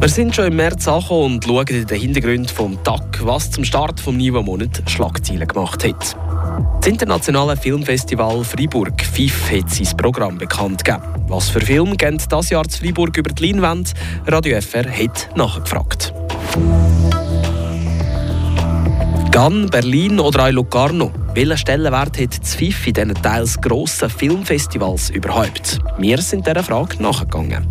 Wir sind schon im März angekommen und schauen in den Hintergrund vom Tag, was zum Start des neuen Monats Schlagzeilen gemacht hat. Das internationale Filmfestival Freiburg FIF hat sein Programm bekannt gegeben. Was für Filme gehen das Jahr zu Freiburg über die Leinwand? Radio FR hat nachgefragt. Cannes, Berlin oder auch Locarno. Welchen Stellenwert hat das FIF in diesen teils grossen Filmfestivals überhaupt? Wir sind dieser Frage nachgegangen.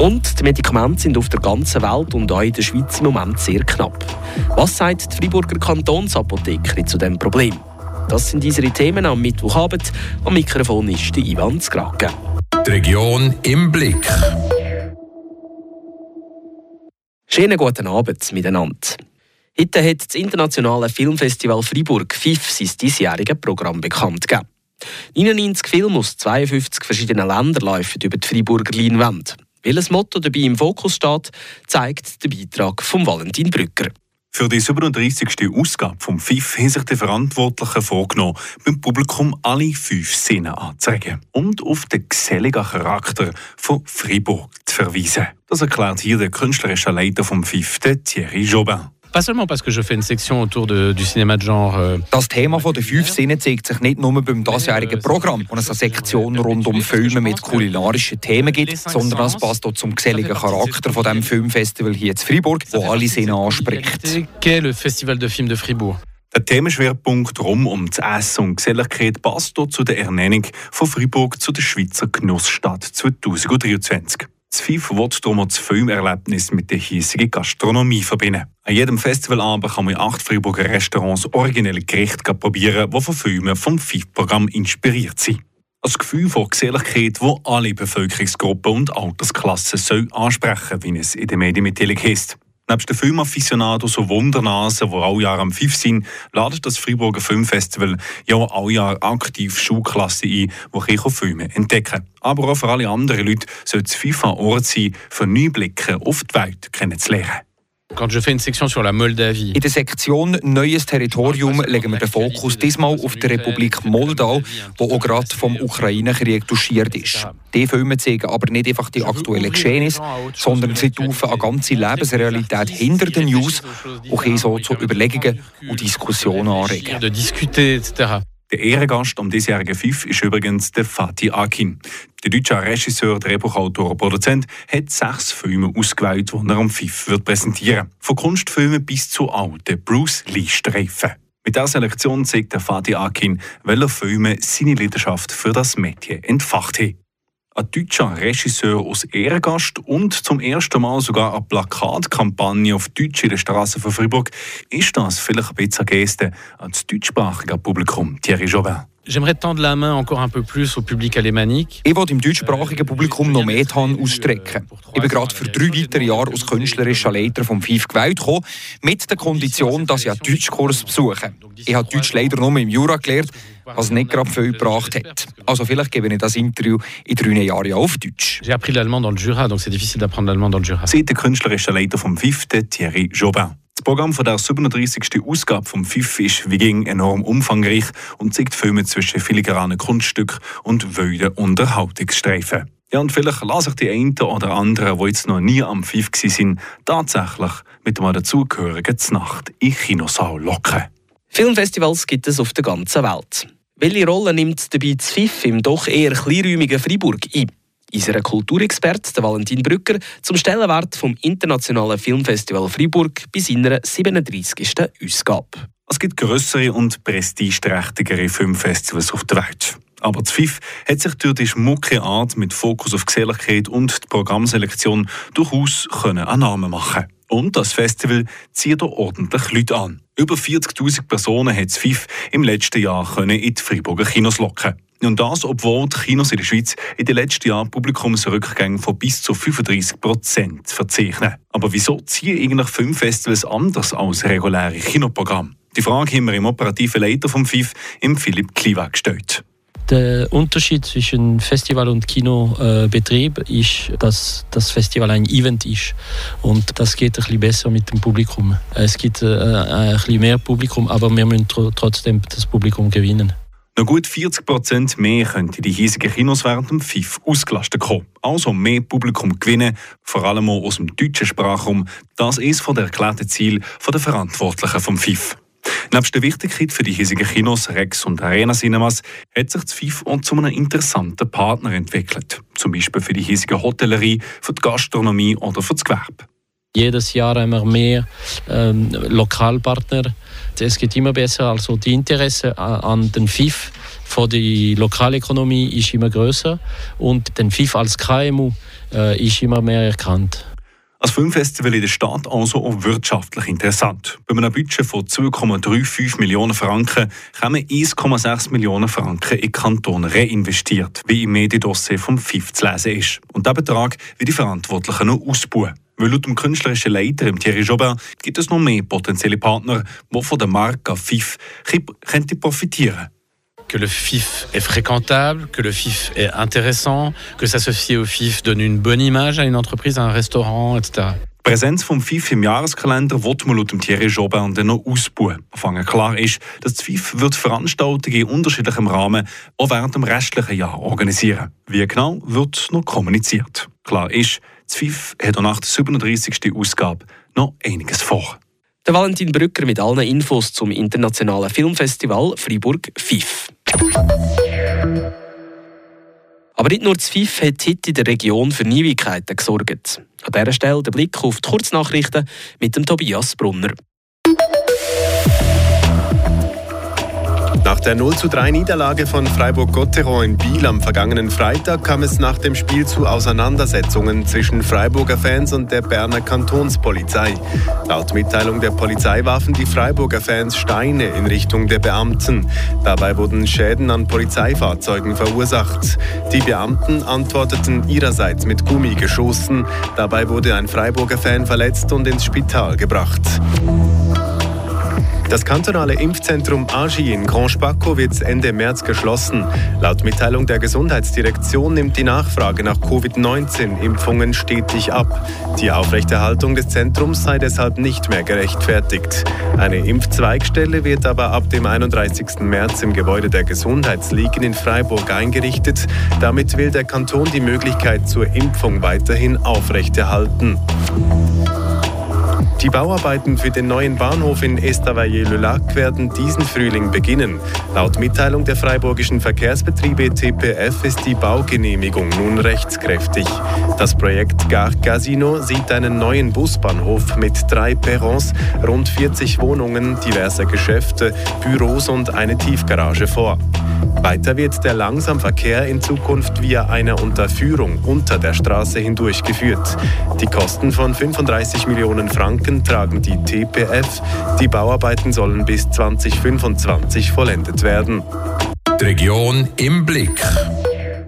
Und die Medikamente sind auf der ganzen Welt und auch in der Schweiz im Moment sehr knapp. Was sagt die Freiburger Kantonsapothekerin zu diesem Problem? Das sind unsere Themen am Mittwochabend. Am Mikrofon ist der Ivan Skrake. Die Region im Blick. Schönen guten Abend miteinander. Heute hat das Internationale Filmfestival Freiburg FIF sein diesjähriges Programm bekannt gegeben. 99 Filme aus 52 verschiedenen Ländern laufen über die Freiburger Leinwand. Welches Motto dabei im Fokus steht, zeigt der Beitrag von Valentin Brücker. Für die 37. Ausgabe vom FIF haben sich die Verantwortlichen vorgenommen, beim Publikum alle fünf Sinne anzuzeigen und auf den geselligen Charakter von Fribourg zu verweisen. Das erklärt hier der künstlerische Leiter vom FIF, Thierry Jobin. Pas seulement parce que je fais une section autour de, du cinéma de genre. Euh, das Thema von den fünf Sinnen zeigt sich nicht nur beim diesjährigen Programm, wo es eine Sektion rund um Filme mit kulinarischen Themen gibt, sondern es passt auch zum geselligen Charakter von dem Filmfestival hier in Freiburg, wo alle Sinne anspricht. Qu'est le Festival de Films de Fribourg? Der Themenschwerpunkt rund um das Essen und Geselligkeit passt zu der Ernennung von Fribourg zu der Schweizer Genussstadt 2023. Das FIF wird darum das Filmerlebnis mit der hiesigen Gastronomie verbinden. An jedem Festivalabend kann man in acht Freiburger Restaurants originelle Gerichte probieren, die von Filmen vom FIF-Programm inspiriert sind. Ein Gefühl von Geselligkeit, das alle Bevölkerungsgruppen und Altersklassen soll ansprechen wie es in den Medienmitteilung heißt. Neben den Filmafficionados und Wundernasen, die alle Jahr am FIF sind, ladet das Freiburger Filmfestival ja alle Jahr aktiv Schulklassen ein, die Filme entdecken Aber auch für alle anderen Leute soll das FIF ein Ort sein, für neue Blicke auf die Welt kennenzulernen. In der Sektion Neues Territorium legen wir den Fokus diesmal auf die Republik Moldau, die auch gerade vom Ukraine-Krieg touchiert ist. Die Filme zeigen aber nicht einfach die aktuellen Geschehnisse, sondern sie taufen eine ganze Lebensrealität hinter den News und können so zu Überlegungen und Diskussionen anregen. Der Ehrengast am diesjährigen FIF ist übrigens der Fatih Akin. Der deutsche Regisseur, Drehbuchautor und Produzent hat sechs Filme ausgewählt, die er am FIF wird präsentieren. Von Kunstfilmen bis zu alten Bruce Lee-Streifen. Mit dieser Selektion zeigt der Fatih Akin, welche Filme seine Leidenschaft für das Mädchen entfacht haben ein deutscher Regisseur aus Ehrgast und zum ersten Mal sogar eine Plakatkampagne auf Deutsch in der Straße von Fribourg, ist das vielleicht ein bisschen eine Geste ans deutschsprachige Publikum, Thierry Jobin. J'aimerais tendre la main encore un peu plus au public alémanique. Ich will im deutschsprachigen Publikum noch mehr die Hand ausstrecken. Ich bin gerade für drei weitere Jahre als künstlerischer Leiter vom FIF gewählt gekommen, mit der Kondition, dass ich einen Deutschkurs besuche. Ich habe Deutsch leider nur im Jura gelernt, was nicht gerade viel gebracht hat. Also vielleicht gebe ich das Interview in drei Jahren auf Deutsch. J'ai appris l'allemand dans le Jura, donc c'est difficile d'apprendre l'allemand dans le Jura. Seit der künstlerische Leiter vom FIF, Thierry Jobin. Das Programm von der 37. Ausgabe vom FIF ist wie ging enorm umfangreich und zeigt Filme zwischen filigranen Kunststück und wilden Unterhaltungsstreifen. Ja, und vielleicht lassen sich die einen oder anderen, die jetzt noch nie am FIF waren, tatsächlich mit einem dazugehörigen Znacht in Kinosaal locken. Filmfestivals gibt es auf der ganzen Welt. Welche Rolle nimmt dabei das FIF im doch eher kleinräumigen Freiburg ein? Unser Kulturexperte Valentin Brücker zum Stellenwert vom Internationalen Filmfestival Freiburg bei seiner 37. Ausgabe. Es gibt größere und prestigeträchtigere Filmfestivals auf der Welt. Aber das FIF hat sich durch die schmucke Art mit Fokus auf Geselligkeit und die Programmselektion durchaus einen Namen machen Und das Festival zieht auch ordentlich Leute an. Über 40.000 Personen hat das FIF im letzten Jahr in die Freiburger Kinos locken und das, obwohl die Kinos in der Schweiz in den letzten Jahren Publikumsrückgänge von bis zu 35 Prozent verzeichnen. Aber wieso ziehen eigentlich Filmfestivals anders als reguläre Kinoprogramme? Die Frage haben wir im operativen Leiter vom FIF, im Philipp Kliwa, gestellt. Der Unterschied zwischen Festival und Kinobetrieb ist, dass das Festival ein Event ist. Und das geht ein bisschen besser mit dem Publikum. Es gibt äh, ein bisschen mehr Publikum, aber wir müssen trotzdem das Publikum gewinnen. Noch gut 40 Prozent mehr könnten die hiesigen Kinos während dem FIF ausgelastet kommen. Also mehr Publikum gewinnen, vor allem auch aus dem deutschen Sprachraum. Das ist von der erklärten Ziel der Verantwortlichen vom FIF. Neben der Wichtigkeit für die hiesigen Kinos Rex und Arena Cinemas hat sich das FIF auch zu einem interessanten Partner entwickelt. Zum Beispiel für die hiesige Hotellerie, für die Gastronomie oder für das Gewerbe. Jedes Jahr haben wir mehr ähm, Lokalpartner. Es geht immer besser. Also die Interesse an den FIF von der Lokalökonomie ist immer größer und den FIF als KMU äh, ist immer mehr erkannt. Als Filmfestival in der Stadt also auch wirtschaftlich interessant. Bei einem Budget von 2,35 Millionen Franken kommen 1,6 Millionen Franken in den Kanton reinvestiert, wie im Mediendossier vom FIF zu lesen ist. Und dieser Betrag wird die Verantwortlichen noch ausbauen. Weil laut dem künstlerischen Leiter Thierry Jobin gibt es noch mehr potenzielle Partner, die von der Marke FIF profitieren könnten que le FIF est fréquentable, que le FIF est intéressant, que s'associer au FIF donne une bonne image à une entreprise, à un restaurant, etc. Die Präsenz vom FIF im Jahreskalender wird man laut dem Thierry Jobin dann noch ausbauen. Anfangen klar ist, dass das FIF wird Veranstaltungen in unterschiedlichem Rahmen auch während dem restlichen Jahr organisieren. Wie genau, wird noch kommuniziert. Klar ist, FIF hat auch nach der 37. Ausgabe noch einiges vor. Der Valentin Brücker mit allen Infos zum internationalen Filmfestival Freiburg FIF. Aber nicht nur das FIF hat heute in der Region für Neuigkeiten gesorgt. An dieser Stelle der Blick auf die Kurznachrichten mit dem Tobias Brunner. Nach der 0 zu 3 Niederlage von Freiburg-Gotteron in Biel am vergangenen Freitag kam es nach dem Spiel zu Auseinandersetzungen zwischen Freiburger Fans und der Berner Kantonspolizei. Laut Mitteilung der Polizei warfen die Freiburger Fans Steine in Richtung der Beamten. Dabei wurden Schäden an Polizeifahrzeugen verursacht. Die Beamten antworteten ihrerseits mit Gummigeschossen. Dabei wurde ein Freiburger Fan verletzt und ins Spital gebracht. Das kantonale Impfzentrum Agi in Grand Spaco wird Ende März geschlossen. Laut Mitteilung der Gesundheitsdirektion nimmt die Nachfrage nach Covid-19-Impfungen stetig ab. Die Aufrechterhaltung des Zentrums sei deshalb nicht mehr gerechtfertigt. Eine Impfzweigstelle wird aber ab dem 31. März im Gebäude der Gesundheitsligen in Freiburg eingerichtet. Damit will der Kanton die Möglichkeit zur Impfung weiterhin aufrechterhalten. Die Bauarbeiten für den neuen Bahnhof in Estavayer-le-Lac werden diesen Frühling beginnen. Laut Mitteilung der freiburgischen Verkehrsbetriebe TPF ist die Baugenehmigung nun rechtskräftig. Das Projekt Gare Casino sieht einen neuen Busbahnhof mit drei Perrons, rund 40 Wohnungen, diverse Geschäfte, Büros und eine Tiefgarage vor. Weiter wird der Langsamverkehr in Zukunft via einer Unterführung unter der Straße hindurchgeführt. Die Kosten von 35 Millionen Franken Rücken tragen die TPF. Die Bauarbeiten sollen bis 2025 vollendet werden. Die Region im Blick.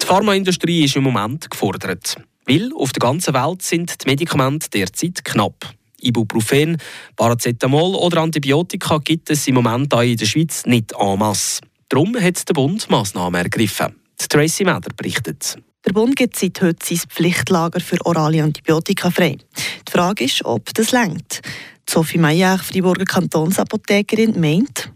Die Pharmaindustrie ist im Moment gefordert. Weil auf der ganzen Welt sind die Medikamente derzeit knapp. Ibuprofen, Paracetamol oder Antibiotika gibt es im Moment auch in der Schweiz nicht en masse. Darum hat der Bund Massnahmen ergriffen. Tracy Meder berichtet. Der Bund gibt seit heute sein Pflichtlager für orale Antibiotika frei. Die Frage ist, ob das längt. Sophie Meyer, Freiburger Kantonsapothekerin, meint,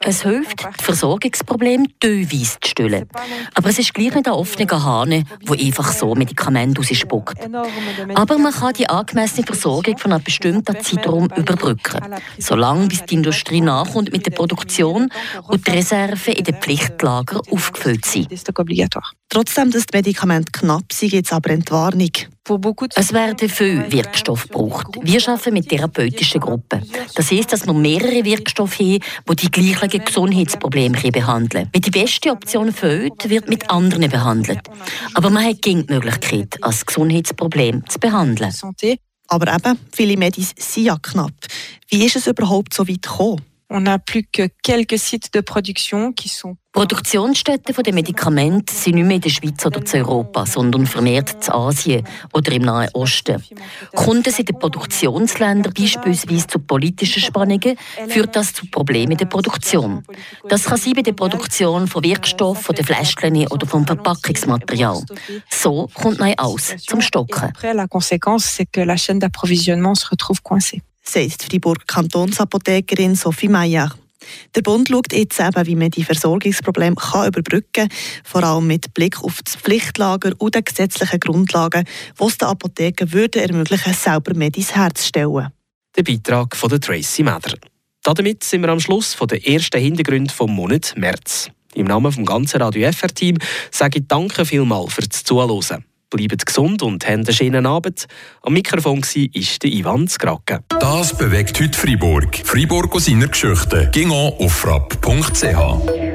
es hilft, die Versorgungsprobleme teilweise zu stillen. Aber es ist gleich nicht ein offener Hahn, der einfach so Medikamente rausspuckt. Aber man kann die angemessene Versorgung von einem bestimmten Zeitraum überbrücken, solange bis die Industrie nachkommt mit der Produktion und die Reserven in den Pflichtlager aufgefüllt sind. Trotzdem, dass die Medikamente knapp sind, gibt es aber Entwarnung. Es werden viele Wirkstoffe gebraucht. Wir arbeiten mit therapeutischen Gruppen. Das heisst, dass wir mehrere Wirkstoffe haben, die die gleichen Gesundheitsprobleme behandeln können. Wenn die beste Option fehlt, wird mit anderen behandelt. Aber man hat die Möglichkeit, als Gesundheitsproblem zu behandeln. Aber eben, viele Medis sind ja knapp. Wie ist es überhaupt so weit gekommen? On n'a plus que quelques sites de production qui sont Produktionsstätten der Medikamente sind nicht mehr in der Schweiz oder in Europa, sondern vermehrt in Asien oder im Nahen Osten. Kunden sind in Produktionsländern beispielsweise zu politischen Spannungen, führt das zu Problemen in der Produktion. Das kann sein bei der Produktion von Wirkstoffen, von den Fläschchen oder vom Verpackungsmaterial. So kommt man aus zum Stocken. Sagt die Freiburg Kantonsapothekerin Sophie Meyer. Der Bund schaut jetzt eben, wie man die Versorgungsprobleme kann überbrücken kann, vor allem mit Blick auf das Pflichtlager und die gesetzlichen Grundlagen, die es den Apotheken würden ermöglichen, selber Medis herzustellen. Der Beitrag von Tracy Meder. Damit sind wir am Schluss der ersten Hintergründe vom Monat März. Im Namen des ganzen Radio FR-Team sage ich Danke vielmals fürs Zuhören. Bleibt gesund und habt einen schönen Abend. Am Mikrofon war der Ivan Skrake. Das bewegt heute Freiburg. Freiburg aus seiner Geschichte. Ging auf frapp.ch.